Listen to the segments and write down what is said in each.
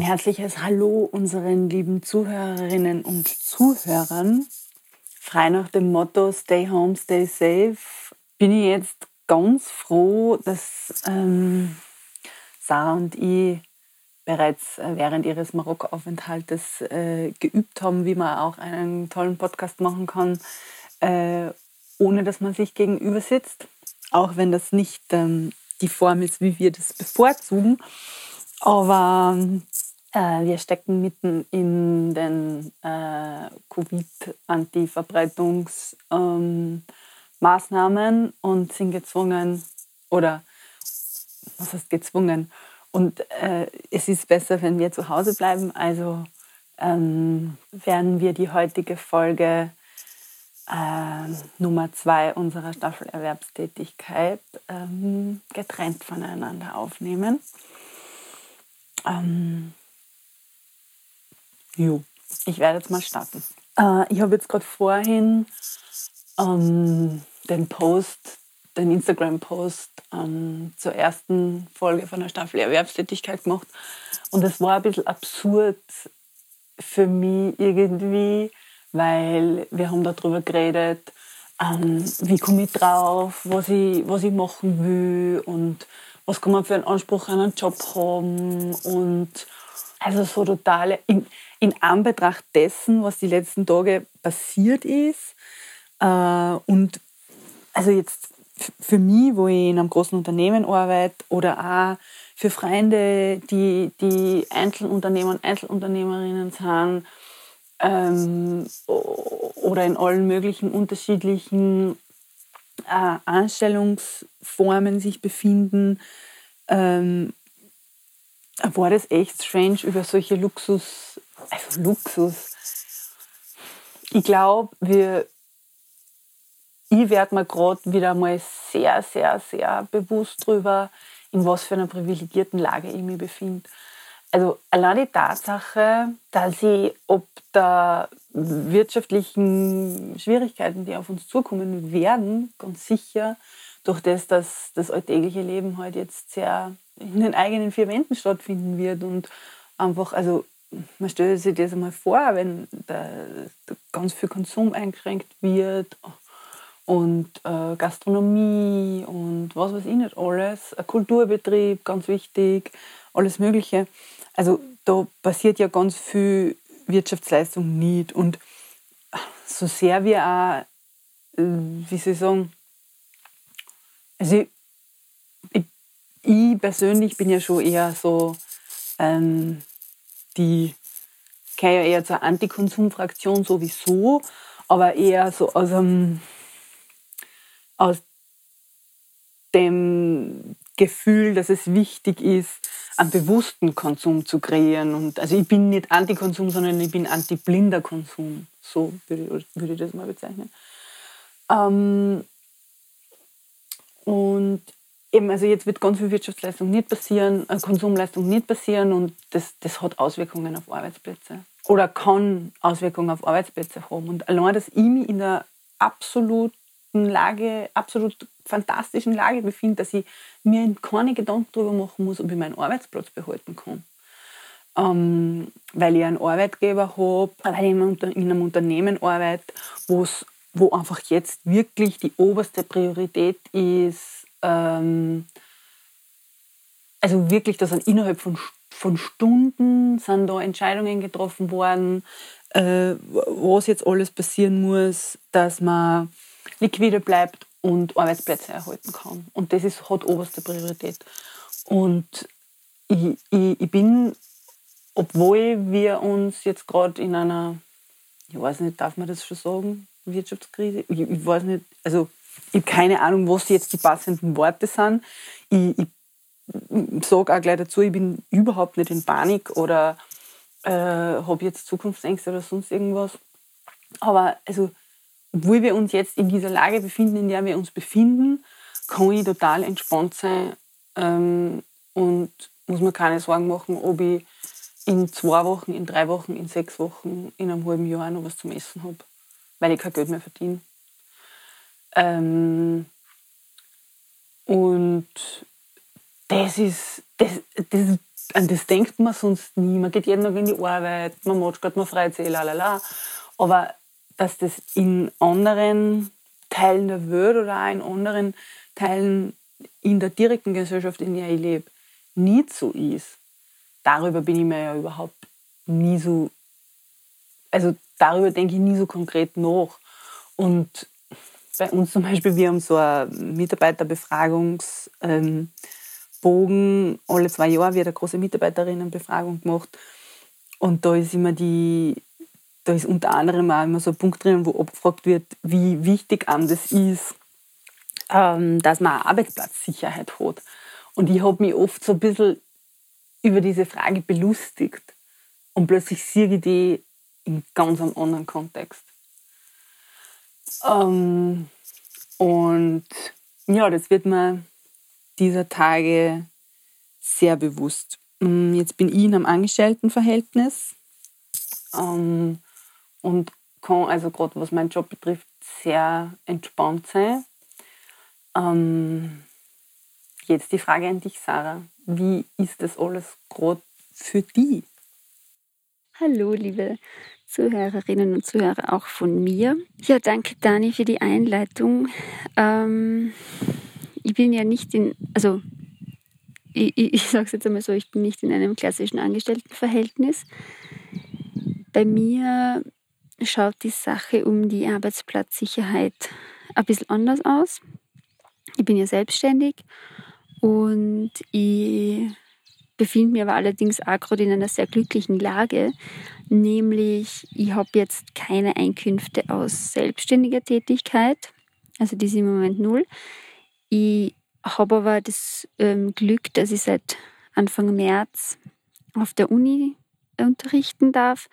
Ein herzliches Hallo unseren lieben Zuhörerinnen und Zuhörern. Frei nach dem Motto Stay Home, Stay Safe bin ich jetzt ganz froh, dass ähm, Sarah und ich bereits äh, während ihres Marokko-Aufenthaltes äh, geübt haben, wie man auch einen tollen Podcast machen kann, äh, ohne dass man sich gegenüber sitzt. Auch wenn das nicht ähm, die Form ist, wie wir das bevorzugen. Aber äh, wir stecken mitten in den äh, Covid-Anti-Verbreitungsmaßnahmen ähm, und sind gezwungen, oder was heißt gezwungen? Und äh, es ist besser, wenn wir zu Hause bleiben. Also ähm, werden wir die heutige Folge äh, Nummer zwei unserer Staffel Erwerbstätigkeit ähm, getrennt voneinander aufnehmen. Ähm, jo, ich werde jetzt mal starten. Äh, ich habe jetzt gerade vorhin ähm, den Post, den Instagram-Post ähm, zur ersten Folge von der Staffel Erwerbstätigkeit gemacht. Und es war ein bisschen absurd für mich irgendwie, weil wir haben darüber geredet, ähm, wie komme ich drauf, was ich, was ich machen will und was kann man für einen Anspruch an einen Job haben und also so totale, in, Anbetracht dessen, was die letzten Tage passiert ist äh, und also jetzt für mich, wo ich in einem großen Unternehmen arbeite oder auch für Freunde, die, die Einzelunternehmer und Einzelunternehmerinnen sind ähm, oder in allen möglichen unterschiedlichen äh, Anstellungsformen sich befinden, ähm, war das echt strange über solche Luxus, also Luxus. Ich glaube, wir, ich werde mir gerade wieder mal sehr, sehr, sehr bewusst darüber, in was für einer privilegierten Lage ich mich befinde. Also allein die Tatsache, dass ich ob der wirtschaftlichen Schwierigkeiten, die auf uns zukommen werden, ganz sicher durch das, dass das alltägliche Leben halt jetzt sehr in den eigenen vier Wänden stattfinden wird und einfach, also man stellt sich das einmal vor, wenn da, da ganz viel Konsum eingeschränkt wird und äh, Gastronomie und was weiß ich nicht alles, ein Kulturbetrieb, ganz wichtig, alles Mögliche. Also da passiert ja ganz viel Wirtschaftsleistung nicht. Und so sehr wir auch, wie soll ich sagen, also ich, ich, ich persönlich bin ja schon eher so ähm, die, ja eher zur Antikonsumfraktion sowieso, aber eher so aus, einem, aus dem Gefühl, dass es wichtig ist, einen bewussten Konsum zu kreieren. Und also ich bin nicht Antikonsum, sondern ich bin anti-blinder Konsum. So würde, würde ich das mal bezeichnen. Ähm, und eben, also jetzt wird ganz viel Wirtschaftsleistung nicht passieren, äh, Konsumleistung nicht passieren und das, das hat Auswirkungen auf Arbeitsplätze oder kann Auswirkungen auf Arbeitsplätze haben. Und allein, dass ich mich in der absoluten Lage, absolut fantastischen Lage befinde, dass ich mir keine Gedanken darüber machen muss, ob ich meinen Arbeitsplatz behalten kann. Ähm, weil ich einen Arbeitgeber habe, weil ich in einem Unternehmen arbeite, wo einfach jetzt wirklich die oberste Priorität ist, ähm, also wirklich, dass innerhalb von, von Stunden sind da Entscheidungen getroffen worden, äh, was jetzt alles passieren muss, dass man liquide bleibt und Arbeitsplätze erhalten kann. Und das ist, hat oberste Priorität. Und ich, ich, ich bin, obwohl wir uns jetzt gerade in einer, ich weiß nicht, darf man das schon sagen, Wirtschaftskrise, ich, ich weiß nicht, also ich habe keine Ahnung, was jetzt die passenden Worte sind. Ich, ich sage auch gleich dazu, ich bin überhaupt nicht in Panik oder äh, habe jetzt Zukunftsängste oder sonst irgendwas. Aber also obwohl wir uns jetzt in dieser Lage befinden, in der wir uns befinden, kann ich total entspannt sein ähm, und muss mir keine Sorgen machen, ob ich in zwei Wochen, in drei Wochen, in sechs Wochen, in einem halben Jahr noch was zum Essen habe, weil ich kein Geld mehr verdiene. Ähm, und das ist, das, das, an das denkt man sonst nie. Man geht jeden Tag in die Arbeit, man macht gerade, man freut sich, lalala. Aber dass das in anderen Teilen der Welt oder auch in anderen Teilen in der direkten Gesellschaft, in der ich lebe, nicht so ist, darüber bin ich mir ja überhaupt nie so, also darüber denke ich nie so konkret nach. Und bei uns zum Beispiel, wir haben so einen Mitarbeiterbefragungsbogen. Ähm, Alle zwei Jahre wird eine große Mitarbeiterinnenbefragung gemacht. Und da ist immer die, da ist unter anderem auch immer so ein Punkt drin, wo abgefragt wird, wie wichtig einem das ist, ähm, dass man Arbeitsplatzsicherheit hat. Und ich habe mich oft so ein bisschen über diese Frage belustigt. Und plötzlich sehe ich die in ganz einem anderen Kontext. Ähm, und ja, das wird mir dieser Tage sehr bewusst. Mm, jetzt bin ich in einem Angestelltenverhältnis ähm, und kann also gerade was meinen Job betrifft sehr entspannt sein. Ähm, jetzt die Frage an dich, Sarah. Wie ist das alles gerade für dich? Hallo, liebe Zuhörerinnen und Zuhörer auch von mir. Ja, danke Dani für die Einleitung. Ähm, ich bin ja nicht in, also ich, ich, ich sage es jetzt einmal so, ich bin nicht in einem klassischen Angestelltenverhältnis. Bei mir schaut die Sache um die Arbeitsplatzsicherheit ein bisschen anders aus. Ich bin ja selbstständig und ich befinde mich aber allerdings auch gerade in einer sehr glücklichen Lage, nämlich ich habe jetzt keine Einkünfte aus selbstständiger Tätigkeit, also die sind im Moment null. Ich habe aber das ähm, Glück, dass ich seit Anfang März auf der Uni unterrichten darf,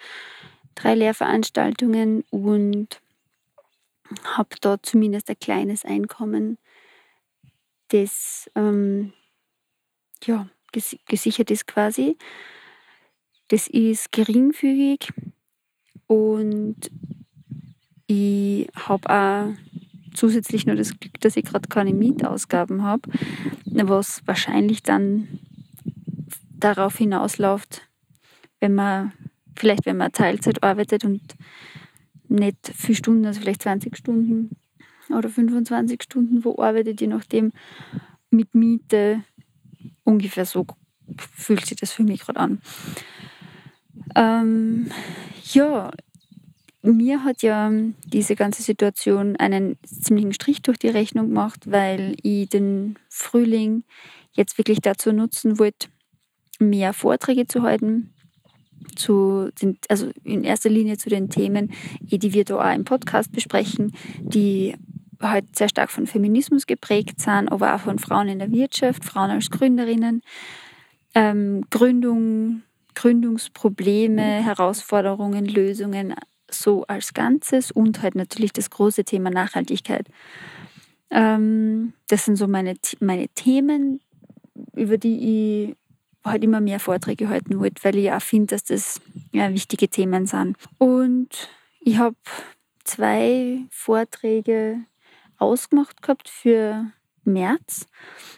drei Lehrveranstaltungen und habe dort zumindest ein kleines Einkommen, das ähm, ja, gesichert ist quasi. Das ist geringfügig und ich habe auch zusätzlich nur das Glück, dass ich gerade keine Mietausgaben habe, was wahrscheinlich dann darauf hinausläuft, wenn man vielleicht wenn man Teilzeit arbeitet und nicht viele Stunden, also vielleicht 20 Stunden oder 25 Stunden wo arbeitet, je nachdem mit Miete ungefähr so fühlt sich das für mich gerade an. Ähm, ja, mir hat ja diese ganze Situation einen ziemlichen Strich durch die Rechnung gemacht, weil ich den Frühling jetzt wirklich dazu nutzen wollte, mehr Vorträge zu halten. Zu den, also in erster Linie zu den Themen, die wir da auch im Podcast besprechen, die halt sehr stark von Feminismus geprägt sind, aber auch von Frauen in der Wirtschaft, Frauen als Gründerinnen, ähm, Gründung, Gründungsprobleme, Herausforderungen, Lösungen so als Ganzes und halt natürlich das große Thema Nachhaltigkeit. Ähm, das sind so meine, meine Themen, über die ich halt immer mehr Vorträge halten wollte, weil ich auch finde, dass das ja, wichtige Themen sind. Und ich habe zwei Vorträge ausgemacht gehabt für März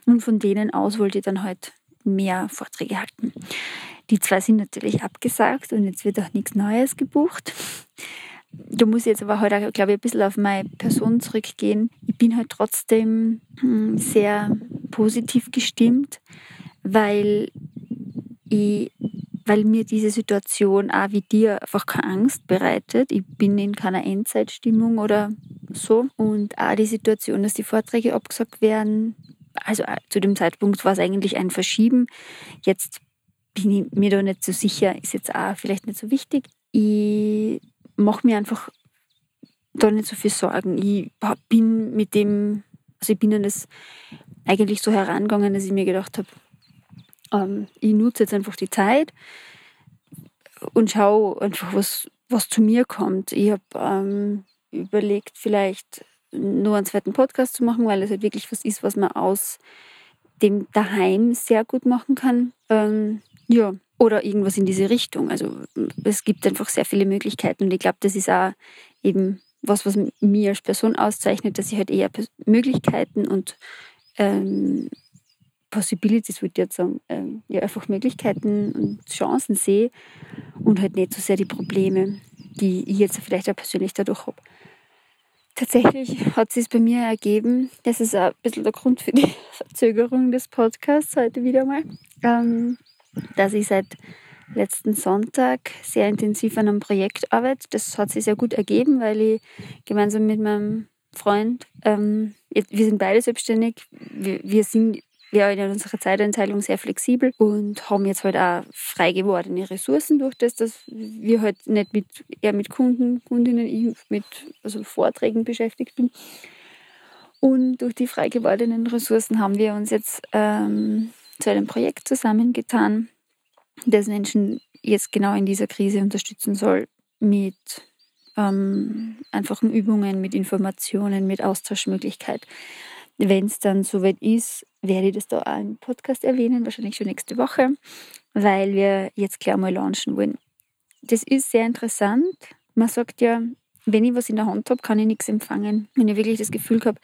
und von denen aus wollte ich dann halt mehr Vorträge halten. Die zwei sind natürlich abgesagt und jetzt wird auch nichts Neues gebucht. Da muss ich jetzt aber heute, halt glaube ich, ein bisschen auf meine Person zurückgehen. Ich bin halt trotzdem hm, sehr positiv gestimmt, weil ich weil mir diese Situation auch wie dir einfach keine Angst bereitet. Ich bin in keiner Endzeitstimmung oder so. Und auch die Situation, dass die Vorträge abgesagt werden, also äh, zu dem Zeitpunkt war es eigentlich ein Verschieben. Jetzt bin ich mir da nicht so sicher, ist jetzt auch vielleicht nicht so wichtig. Ich mache mir einfach da nicht so viel Sorgen. Ich bin mit dem, also ich bin an das eigentlich so herangegangen, dass ich mir gedacht habe, ähm, ich nutze jetzt einfach die Zeit und schaue einfach, was, was zu mir kommt. Ich habe ähm, überlegt, vielleicht nur einen zweiten Podcast zu machen, weil es halt wirklich was ist, was man aus dem Daheim sehr gut machen kann. Ähm, ja, oder irgendwas in diese Richtung. Also es gibt einfach sehr viele Möglichkeiten und ich glaube, das ist auch eben was, was mir als Person auszeichnet, dass ich halt eher Möglichkeiten und ähm, Possibilities, würde ich jetzt sagen, ähm, ja, einfach Möglichkeiten und Chancen sehe und halt nicht so sehr die Probleme, die ich jetzt vielleicht auch persönlich dadurch habe. Tatsächlich hat sich bei mir ergeben, das ist ein bisschen der Grund für die Verzögerung des Podcasts heute wieder mal, ähm, dass ich seit letzten Sonntag sehr intensiv an einem Projekt arbeite. Das hat sich sehr gut ergeben, weil ich gemeinsam mit meinem Freund, ähm, wir sind beide selbstständig, wir, wir sind wir in unserer Zeiteinteilung sehr flexibel und haben jetzt halt auch frei gewordene Ressourcen durch das, dass wir halt nicht mit, eher mit Kunden, Kundinnen, ich mit also Vorträgen beschäftigt bin. Und durch die frei gewordenen Ressourcen haben wir uns jetzt ähm, zu einem Projekt zusammengetan, das Menschen jetzt genau in dieser Krise unterstützen soll mit ähm, einfachen Übungen, mit Informationen, mit Austauschmöglichkeit. Wenn es dann soweit ist, werde ich das da auch im Podcast erwähnen, wahrscheinlich schon nächste Woche, weil wir jetzt gleich mal launchen wollen. Das ist sehr interessant. Man sagt ja, wenn ich was in der Hand habe, kann ich nichts empfangen. Wenn ich wirklich das Gefühl habe,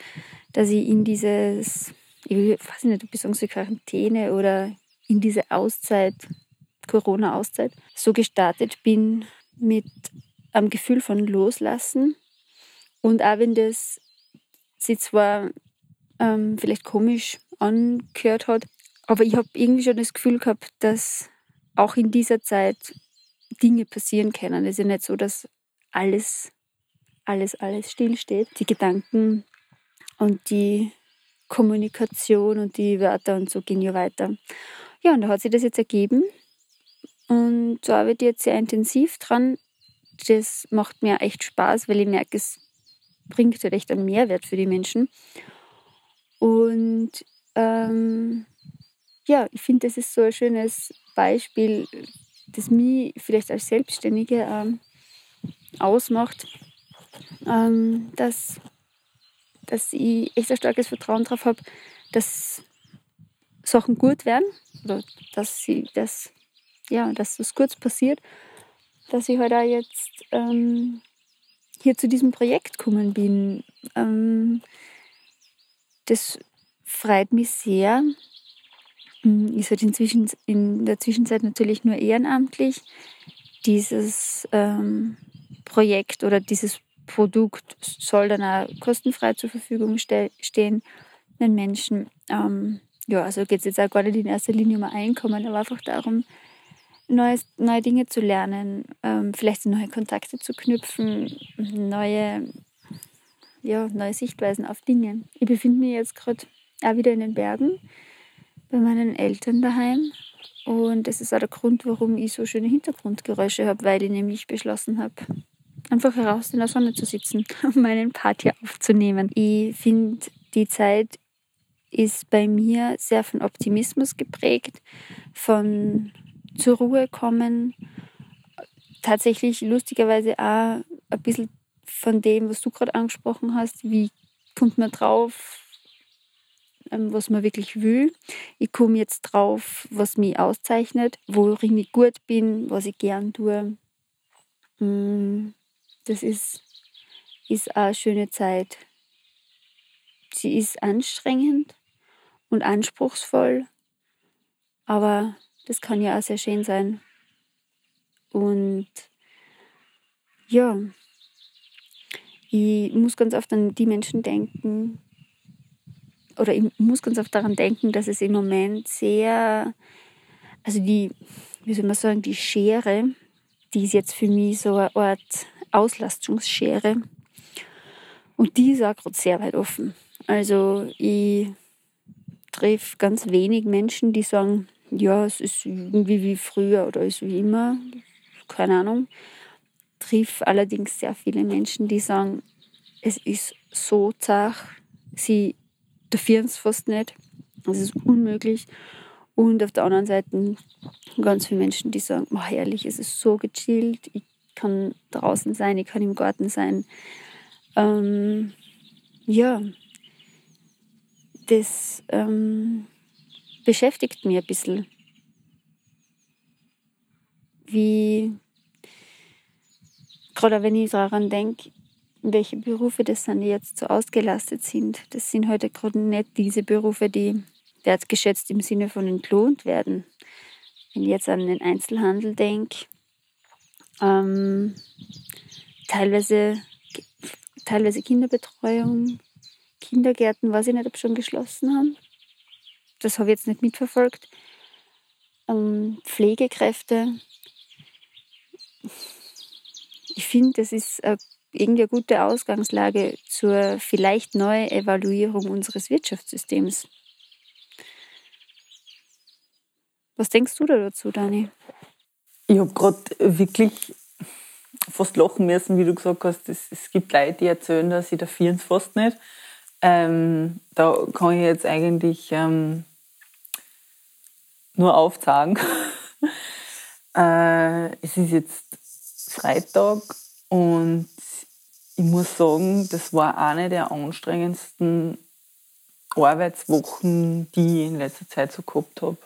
dass ich in dieses, ich weiß nicht, ob ich sagen soll, Quarantäne oder in diese Auszeit, Corona-Auszeit, so gestartet bin mit einem Gefühl von Loslassen. Und auch wenn das sich zwar ähm, vielleicht komisch angehört hat. Aber ich habe irgendwie schon das Gefühl gehabt, dass auch in dieser Zeit Dinge passieren können. Es ist ja nicht so, dass alles, alles, alles stillsteht. Die Gedanken und die Kommunikation und die Wörter und so gehen ja weiter. Ja, und da hat sich das jetzt ergeben. Und da arbeite ich jetzt sehr intensiv dran. Das macht mir echt Spaß, weil ich merke, es bringt halt echt einen Mehrwert für die Menschen. Und ähm, ja, ich finde, das ist so ein schönes Beispiel, das mich vielleicht als Selbstständige ähm, ausmacht, ähm, dass, dass ich echt ein starkes Vertrauen darauf habe, dass Sachen gut werden oder dass, sie, dass, ja, dass das kurz passiert, dass ich halt auch jetzt ähm, hier zu diesem Projekt gekommen bin. Ähm, das freut mich sehr. Hm, ist halt inzwischen in der Zwischenzeit natürlich nur ehrenamtlich. Dieses ähm, Projekt oder dieses Produkt soll dann auch kostenfrei zur Verfügung ste stehen den Menschen. Ähm, ja, also geht es jetzt auch gar nicht in erster Linie um Einkommen, aber einfach darum, Neues, neue Dinge zu lernen, ähm, vielleicht neue Kontakte zu knüpfen, neue, ja, neue Sichtweisen auf Dinge. Ich befinde mich jetzt gerade auch wieder in den Bergen bei meinen Eltern daheim. Und das ist auch der Grund, warum ich so schöne Hintergrundgeräusche habe, weil ich nämlich beschlossen habe, einfach heraus in der Sonne zu sitzen, um meinen Part hier aufzunehmen. Ich finde, die Zeit ist bei mir sehr von Optimismus geprägt, von zur Ruhe kommen, tatsächlich lustigerweise auch ein bisschen von dem, was du gerade angesprochen hast, wie kommt man drauf, ähm, was man wirklich will. Ich komme jetzt drauf, was mich auszeichnet, worin ich gut bin, was ich gern tue. Das ist, ist eine schöne Zeit. Sie ist anstrengend und anspruchsvoll, aber das kann ja auch sehr schön sein. Und ja, ich muss ganz oft an die Menschen denken, oder ich muss ganz oft daran denken, dass es im Moment sehr, also die, wie soll man sagen, die Schere, die ist jetzt für mich so eine Art Auslastungsschere. Und die ist auch gerade sehr weit offen. Also ich treffe ganz wenig Menschen, die sagen, ja, es ist irgendwie wie früher oder ist wie immer. Keine Ahnung. Triff allerdings sehr viele Menschen, die sagen, es ist so zach, sie dürfen es fast nicht. Es ist unmöglich. Und auf der anderen Seite ganz viele Menschen, die sagen, oh, herrlich, es ist so gechillt, ich kann draußen sein, ich kann im Garten sein. Ähm, ja, das ähm, beschäftigt mich ein bisschen. Wie, gerade wenn ich daran denke, welche Berufe das sind, die jetzt so ausgelastet sind. Das sind heute gerade nicht diese Berufe, die wertgeschätzt im Sinne von entlohnt werden. Wenn ich jetzt an den Einzelhandel denke, ähm, teilweise, teilweise Kinderbetreuung, Kindergärten, weiß ich nicht, ob schon geschlossen haben. Das habe ich jetzt nicht mitverfolgt. Ähm, Pflegekräfte. Ich finde, das ist eine, irgendwie eine gute Ausgangslage zur vielleicht neuen Evaluierung unseres Wirtschaftssystems. Was denkst du da dazu, Dani? Ich habe gerade wirklich fast lachen müssen, wie du gesagt hast. Es, es gibt Leute, die erzählen, dass sie da es fast nicht. Ähm, da kann ich jetzt eigentlich ähm, nur aufzeigen. äh, es ist jetzt Freitag und ich muss sagen, das war eine der anstrengendsten Arbeitswochen, die ich in letzter Zeit so gehabt habe.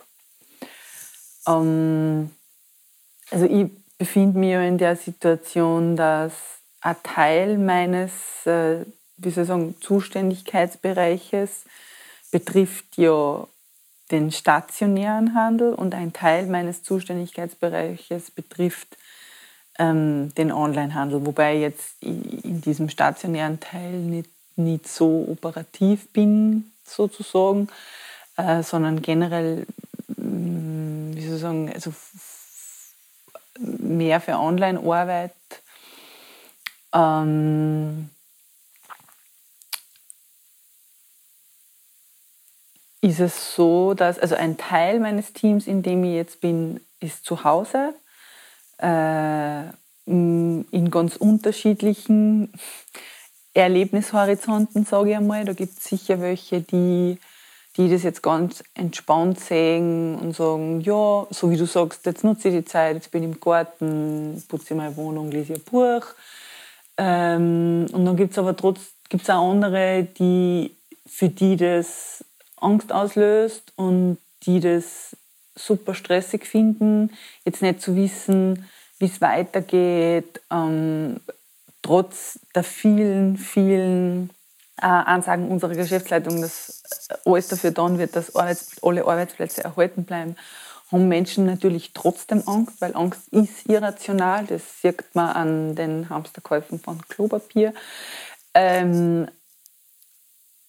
Ähm, also ich befinde mich ja in der Situation, dass ein Teil meines, äh, wie soll ich sagen, Zuständigkeitsbereiches betrifft ja den stationären Handel und ein Teil meines Zuständigkeitsbereiches betrifft ähm, den Onlinehandel, wobei ich jetzt in diesem stationären Teil nicht, nicht so operativ bin, sozusagen, äh, sondern generell wie soll ich sagen, also mehr für Online-Arbeit. Ähm, ist es so, dass also ein Teil meines Teams, in dem ich jetzt bin, ist zu Hause äh, in ganz unterschiedlichen Erlebnishorizonten, sage ich einmal. Da gibt es sicher welche, die die das jetzt ganz entspannt sehen und sagen, ja, so wie du sagst, jetzt nutze ich die Zeit, jetzt bin ich im Garten, putze meine Wohnung, lese ein Buch. Ähm, und dann gibt es aber trotzdem gibt's auch andere, die, für die das Angst auslöst und die das super stressig finden, jetzt nicht zu wissen, wie es weitergeht, ähm, trotz der vielen, vielen Ansagen unserer Geschäftsleitung, dass alles dafür tun wird, dass Arbeits alle Arbeitsplätze erhalten bleiben, haben Menschen natürlich trotzdem Angst, weil Angst ist irrational. Das sieht man an den Hamsterkäufen von Klopapier. Ähm,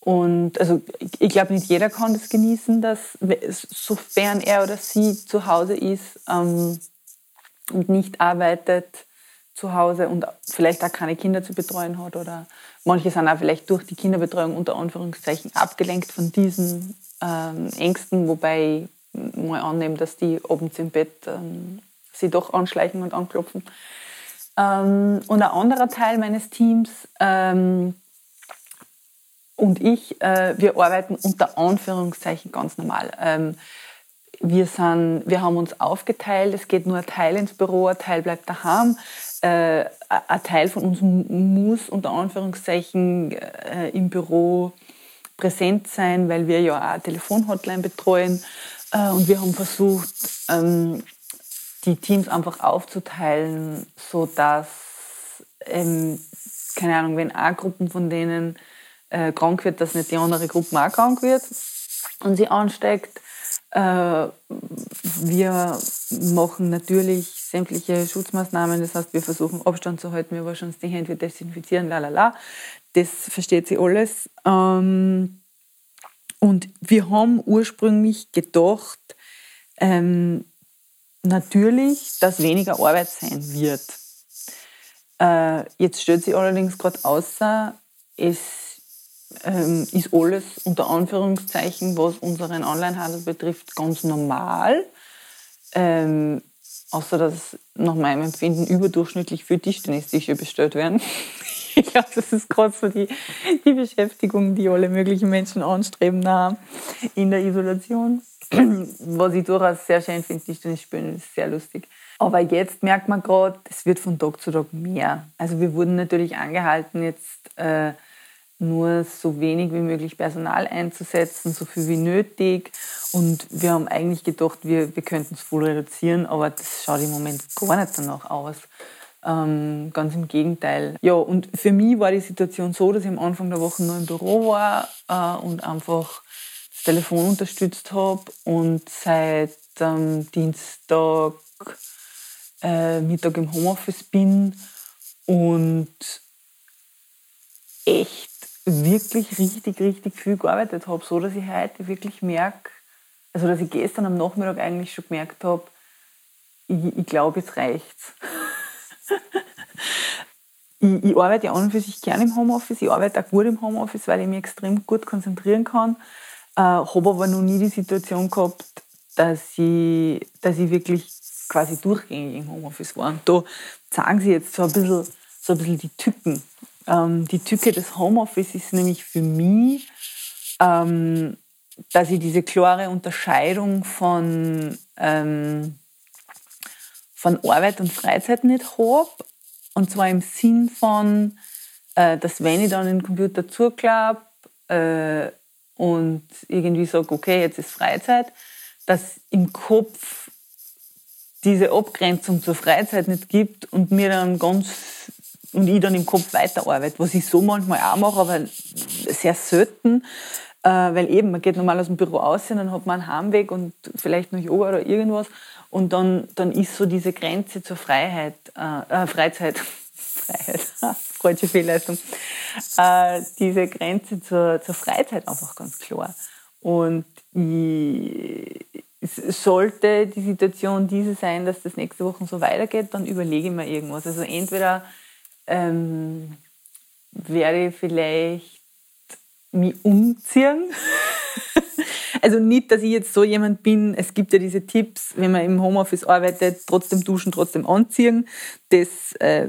und also ich, ich glaube, nicht jeder kann das genießen, dass sofern er oder sie zu Hause ist ähm, und nicht arbeitet, zu Hause und vielleicht auch keine Kinder zu betreuen hat oder manche sind auch vielleicht durch die Kinderbetreuung unter Anführungszeichen abgelenkt von diesen ähm, Ängsten, wobei ich mal annehme, dass die abends im Bett ähm, sie doch anschleichen und anklopfen. Ähm, und ein anderer Teil meines Teams ähm, und ich, äh, wir arbeiten unter Anführungszeichen ganz normal. Ähm, wir, sind, wir haben uns aufgeteilt, es geht nur ein Teil ins Büro, ein Teil bleibt daheim äh, ein Teil von uns muss unter Anführungszeichen äh, im Büro präsent sein, weil wir ja auch eine Telefonhotline betreuen. Äh, und wir haben versucht, ähm, die Teams einfach aufzuteilen, sodass, ähm, keine Ahnung, wenn eine Gruppe von denen äh, krank wird, dass nicht die andere Gruppe auch krank wird und sie ansteckt. Äh, wir machen natürlich sämtliche Schutzmaßnahmen, das heißt, wir versuchen Abstand zu halten, wir waschen uns die Hände, wir desinfizieren, la la la. Das versteht sie alles. Ähm, und wir haben ursprünglich gedacht, ähm, natürlich, dass weniger Arbeit sein wird. Äh, jetzt stellt sich allerdings gerade außer, es ähm, ist alles unter Anführungszeichen, was unseren Onlinehandel betrifft, ganz normal. Ähm, außer dass nach meinem Empfinden überdurchschnittlich viele Tischtennistische bestellt werden. ich glaube, das ist gerade so die, die Beschäftigung, die alle möglichen Menschen anstreben haben in der Isolation. Was ich durchaus sehr schön finde, Tischtennis spielen, ist sehr lustig. Aber jetzt merkt man gerade, es wird von Tag zu Tag mehr. Also wir wurden natürlich angehalten, jetzt äh, nur so wenig wie möglich Personal einzusetzen, so viel wie nötig. Und wir haben eigentlich gedacht, wir, wir könnten es voll reduzieren, aber das schaut im Moment gar nicht danach aus. Ähm, ganz im Gegenteil. Ja, und für mich war die Situation so, dass ich am Anfang der Woche nur im Büro war äh, und einfach das Telefon unterstützt habe und seit ähm, Dienstag äh, Mittag im Homeoffice bin und echt wirklich richtig, richtig viel gearbeitet habe, so dass ich heute wirklich merke, also dass ich gestern am Nachmittag eigentlich schon gemerkt habe, ich, ich glaube, jetzt reicht's. ich, ich, arbeite ja an und für sich gerne im Homeoffice, ich arbeite auch gut im Homeoffice, weil ich mich extrem gut konzentrieren kann, äh, habe aber noch nie die Situation gehabt, dass ich, dass ich wirklich quasi durchgängig im Homeoffice war. Und da zeigen sie jetzt so ein bisschen, so ein bisschen die Tücken. Ähm, die Tücke des Homeoffice ist nämlich für mich, ähm, dass ich diese klare Unterscheidung von, ähm, von Arbeit und Freizeit nicht habe. Und zwar im Sinn von, äh, dass wenn ich dann den Computer zuklappe äh, und irgendwie sage, okay, jetzt ist Freizeit, dass im Kopf diese Abgrenzung zur Freizeit nicht gibt und mir dann ganz und ich dann im Kopf weiterarbeite, was ich so manchmal auch mache, aber sehr selten, äh, weil eben, man geht normal aus dem Büro aus und dann hat man einen Heimweg und vielleicht noch Yoga oder irgendwas und dann, dann ist so diese Grenze zur Freiheit, äh, äh Freizeit, Freiheit, falsche Fehlleistung, äh, diese Grenze zur, zur Freizeit einfach ganz klar. Und ich, sollte die Situation diese sein, dass das nächste Woche so weitergeht, dann überlege ich mir irgendwas. Also entweder ähm, werde ich vielleicht mich umziehen. also nicht, dass ich jetzt so jemand bin, es gibt ja diese Tipps, wenn man im Homeoffice arbeitet, trotzdem duschen, trotzdem anziehen. Das äh,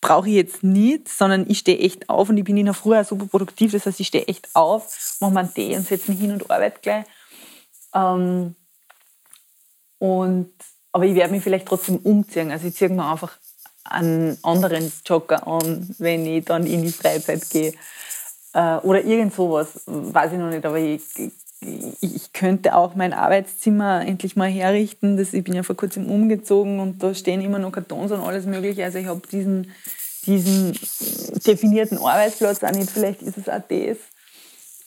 brauche ich jetzt nicht, sondern ich stehe echt auf und ich bin in der Früh auch super produktiv. Das heißt, ich stehe echt auf, mache meinen Tee und setze mich hin und arbeite gleich. Ähm, und, aber ich werde mich vielleicht trotzdem umziehen. Also ich ziehe mir einfach einen anderen Jogger an, wenn ich dann in die Freizeit gehe. Äh, oder irgend sowas, weiß ich noch nicht. Aber ich, ich könnte auch mein Arbeitszimmer endlich mal herrichten. Ich bin ja vor kurzem umgezogen und da stehen immer noch Kartons und alles Mögliche. Also ich habe diesen, diesen definierten Arbeitsplatz auch nicht. Vielleicht ist es auch das.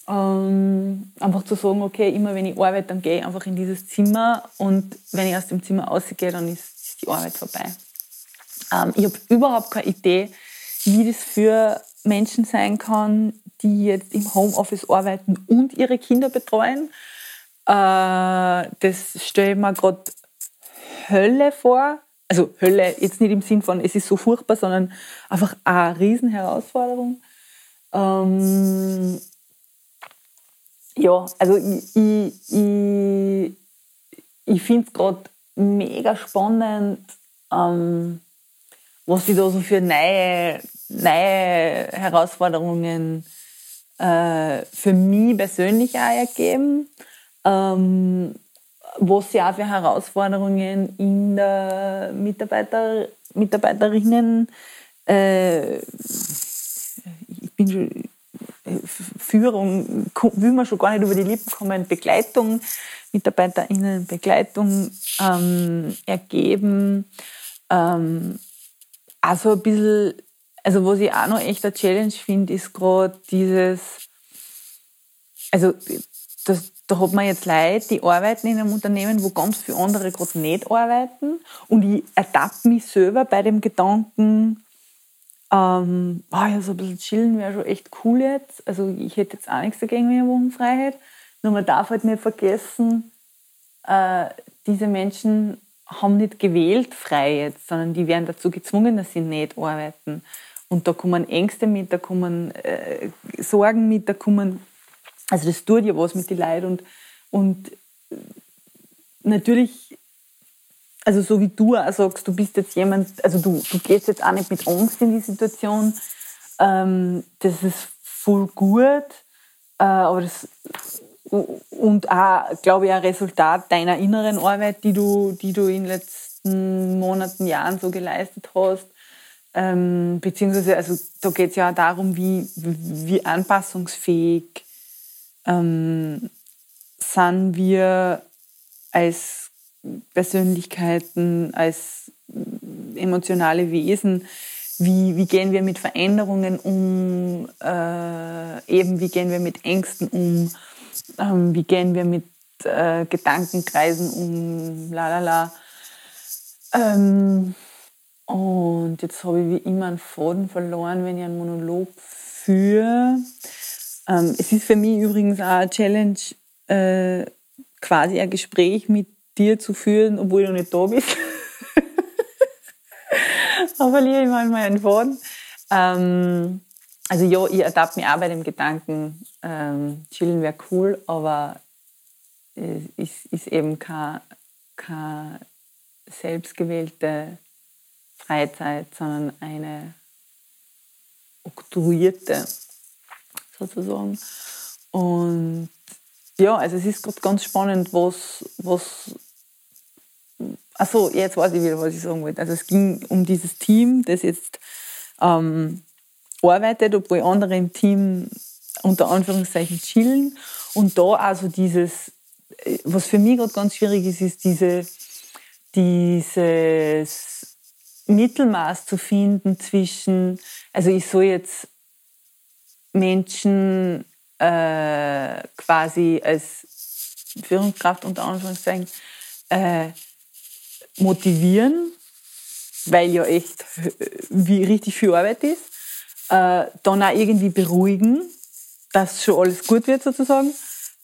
Ähm, einfach zu sagen, okay, immer wenn ich arbeite, dann gehe ich einfach in dieses Zimmer und wenn ich aus dem Zimmer rausgehe, dann ist die Arbeit vorbei. Ähm, ich habe überhaupt keine Idee, wie das für Menschen sein kann, die jetzt im Homeoffice arbeiten und ihre Kinder betreuen. Äh, das stelle ich mir gerade Hölle vor. Also Hölle jetzt nicht im Sinn von, es ist so furchtbar, sondern einfach eine Riesenherausforderung. Ähm, ja, also ich, ich, ich, ich finde es gerade mega spannend, ähm, was sie da so für neue, neue Herausforderungen äh, für mich persönlich auch ergeben. Ähm, was sie auch für Herausforderungen in der Mitarbeiter, Mitarbeiterinnen äh, ich bin schon Führung will man schon gar nicht über die Lippen kommen, Begleitung, MitarbeiterInnen Begleitung ähm, ergeben. Ähm, also ein bisschen, also was ich auch noch echt eine Challenge finde, ist gerade dieses, also das, da hat man jetzt Leute, die arbeiten in einem Unternehmen, wo ganz viele andere gerade nicht arbeiten. Und ich ertappe mich selber bei dem Gedanken, ähm, oh, ja, so ein bisschen chillen wäre schon echt cool jetzt. Also ich hätte jetzt auch nichts dagegen mit der Wochenfreiheit. Nur man darf halt nicht vergessen, äh, diese Menschen haben nicht gewählt frei jetzt, sondern die werden dazu gezwungen, dass sie nicht arbeiten. Und da kommen Ängste mit, da kommen äh, Sorgen mit, da kommen, also das tut ja was mit den Leuten und, und natürlich also so wie du auch sagst, du bist jetzt jemand, also du, du gehst jetzt auch nicht mit Angst in die Situation. Ähm, das ist voll gut. Äh, aber das, und auch, glaube ich, ein Resultat deiner inneren Arbeit, die du, die du in den letzten Monaten, Jahren so geleistet hast. Ähm, beziehungsweise, also da geht es ja auch darum, wie, wie anpassungsfähig ähm, sind wir als Persönlichkeiten, als emotionale Wesen. Wie, wie gehen wir mit Veränderungen um? Äh, eben, wie gehen wir mit Ängsten um? Ähm, wie gehen wir mit äh, Gedankenkreisen um, la la la. Ähm, und jetzt habe ich wie immer einen Faden verloren, wenn ich einen Monolog führe. Ähm, es ist für mich übrigens auch eine Challenge, äh, quasi ein Gespräch mit dir zu führen, obwohl du nicht da bist. da verliere ich manchmal einen Faden. Ähm, also ja, ich ertappe mich auch bei dem Gedanken, ähm, chillen wäre cool, aber es ist, ist eben keine, keine selbstgewählte Freizeit, sondern eine oktroyierte sozusagen. Und ja, also es ist gerade ganz spannend, was, was Achso, jetzt weiß ich wieder, was ich sagen wollte. Also es ging um dieses Team, das jetzt ähm, arbeitet, obwohl andere im Team unter Anführungszeichen chillen. Und da also dieses, äh, was für mich gerade ganz schwierig ist, ist diese, dieses Mittelmaß zu finden zwischen, also ich soll jetzt Menschen äh, quasi als Führungskraft unter Anführungszeichen äh, motivieren, weil ja echt wie richtig viel Arbeit ist. Äh, dann auch irgendwie beruhigen, dass schon alles gut wird sozusagen.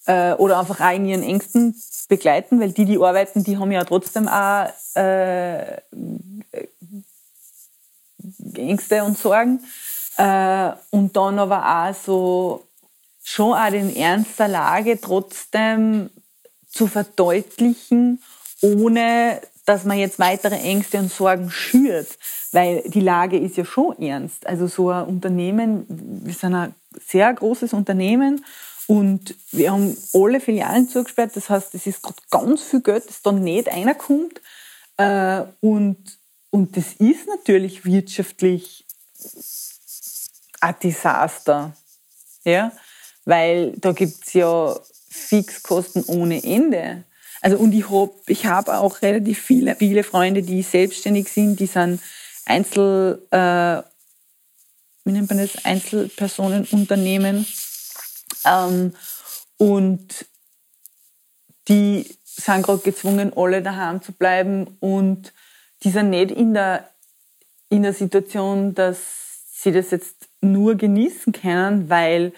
Äh, oder einfach auch in ihren Ängsten begleiten, weil die, die arbeiten, die haben ja trotzdem auch äh, Ängste und Sorgen. Äh, und dann aber auch so schon auch den Ernst der Lage trotzdem zu verdeutlichen, ohne dass man jetzt weitere Ängste und Sorgen schürt, weil die Lage ist ja schon ernst. Also so ein Unternehmen, wir sind ein sehr großes Unternehmen und wir haben alle Filialen zugesperrt. Das heißt, es ist gerade ganz viel Geld, das dann nicht reinkommt. Äh, und, und das ist natürlich wirtschaftlich ein Desaster. Ja? Weil da gibt es ja Fixkosten ohne Ende. Also und ich habe ich hab auch relativ viele, viele Freunde, die selbstständig sind, die sind Einzel, äh, wie nennt man das, Einzelpersonenunternehmen. Ähm, und die sind gerade gezwungen, alle daheim zu bleiben und die sind nicht in der, in der Situation, dass sie das jetzt nur genießen können, weil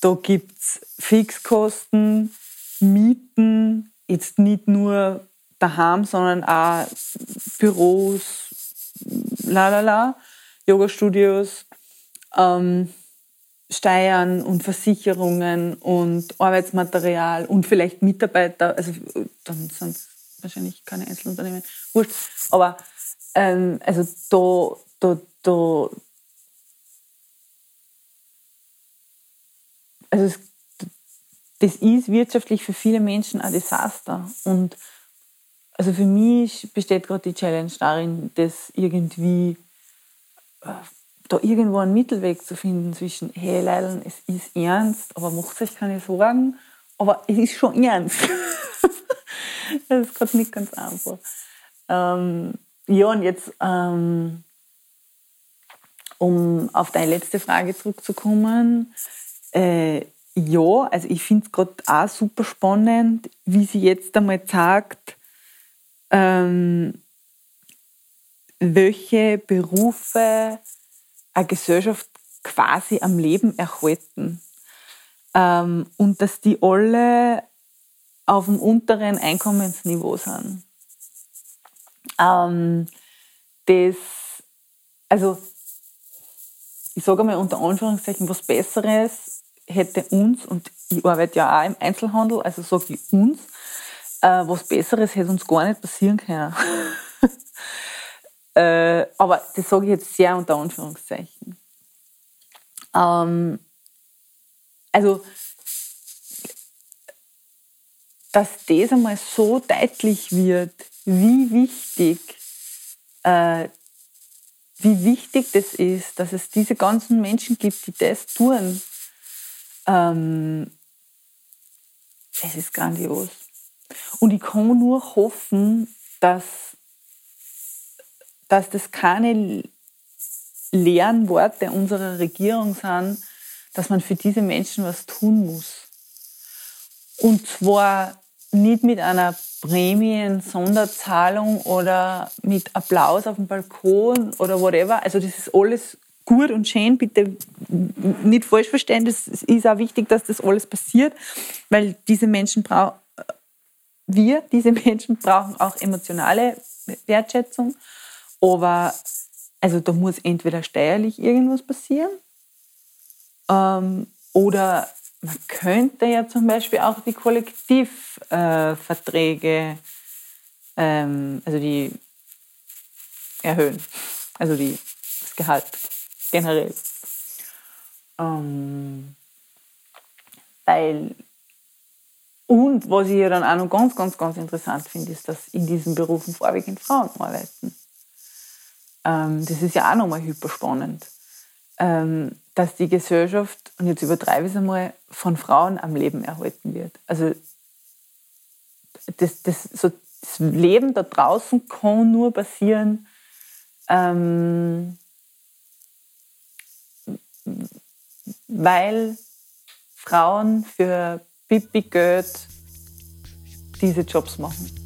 da gibt's Fixkosten, Mieten, jetzt nicht nur daheim, sondern auch Büros, la la la, Yoga-Studios, ähm, Steuern und Versicherungen und Arbeitsmaterial und vielleicht Mitarbeiter, also dann sind es wahrscheinlich keine Einzelunternehmen, wurscht, aber ähm, also da, da, da, also es, das ist wirtschaftlich für viele Menschen ein Desaster. Und also für mich besteht gerade die Challenge darin, das irgendwie äh, da irgendwo einen Mittelweg zu finden zwischen, hey Leute, es ist ernst, aber macht euch keine Sorgen, aber es ist schon ernst. das ist gerade nicht ganz einfach. Ähm, ja, und jetzt, ähm, um auf deine letzte Frage zurückzukommen, äh, ja, also ich finde es gerade auch super spannend, wie sie jetzt einmal sagt, ähm, welche Berufe eine Gesellschaft quasi am Leben erhalten. Ähm, und dass die alle auf dem unteren Einkommensniveau sind. Ähm, das, also ich sage mal unter Anführungszeichen, was Besseres hätte uns, und ich arbeite ja auch im Einzelhandel, also sage ich uns, äh, was Besseres hätte uns gar nicht passieren können. äh, aber das sage ich jetzt sehr unter Anführungszeichen. Ähm, also, dass das einmal so deutlich wird, wie wichtig äh, wie wichtig das ist, dass es diese ganzen Menschen gibt, die das tun. Ähm, es ist grandios. Und ich kann nur hoffen, dass, dass das keine leeren Worte unserer Regierung sind, dass man für diese Menschen was tun muss. Und zwar nicht mit einer Prämien-Sonderzahlung oder mit Applaus auf dem Balkon oder whatever. Also das ist alles gut und schön. Bitte nicht falsch verstehen. Es ist auch wichtig, dass das alles passiert, weil diese Menschen brauchen, wir, diese Menschen brauchen auch emotionale Wertschätzung. Aber also da muss entweder steuerlich irgendwas passieren ähm, oder man könnte ja zum Beispiel auch die Kollektivverträge, äh, ähm, also die erhöhen, also die, das Gehalt generell. Ähm, weil und was ich ja dann auch noch ganz, ganz, ganz interessant finde, ist, dass in diesen Berufen vorwiegend Frauen arbeiten. Ähm, das ist ja auch nochmal hyperspannend. Ähm, dass die Gesellschaft, und jetzt übertreibe ich es einmal, von Frauen am Leben erhalten wird. Also das, das, so, das Leben da draußen kann nur passieren, ähm, weil Frauen für Pipi Geld diese Jobs machen.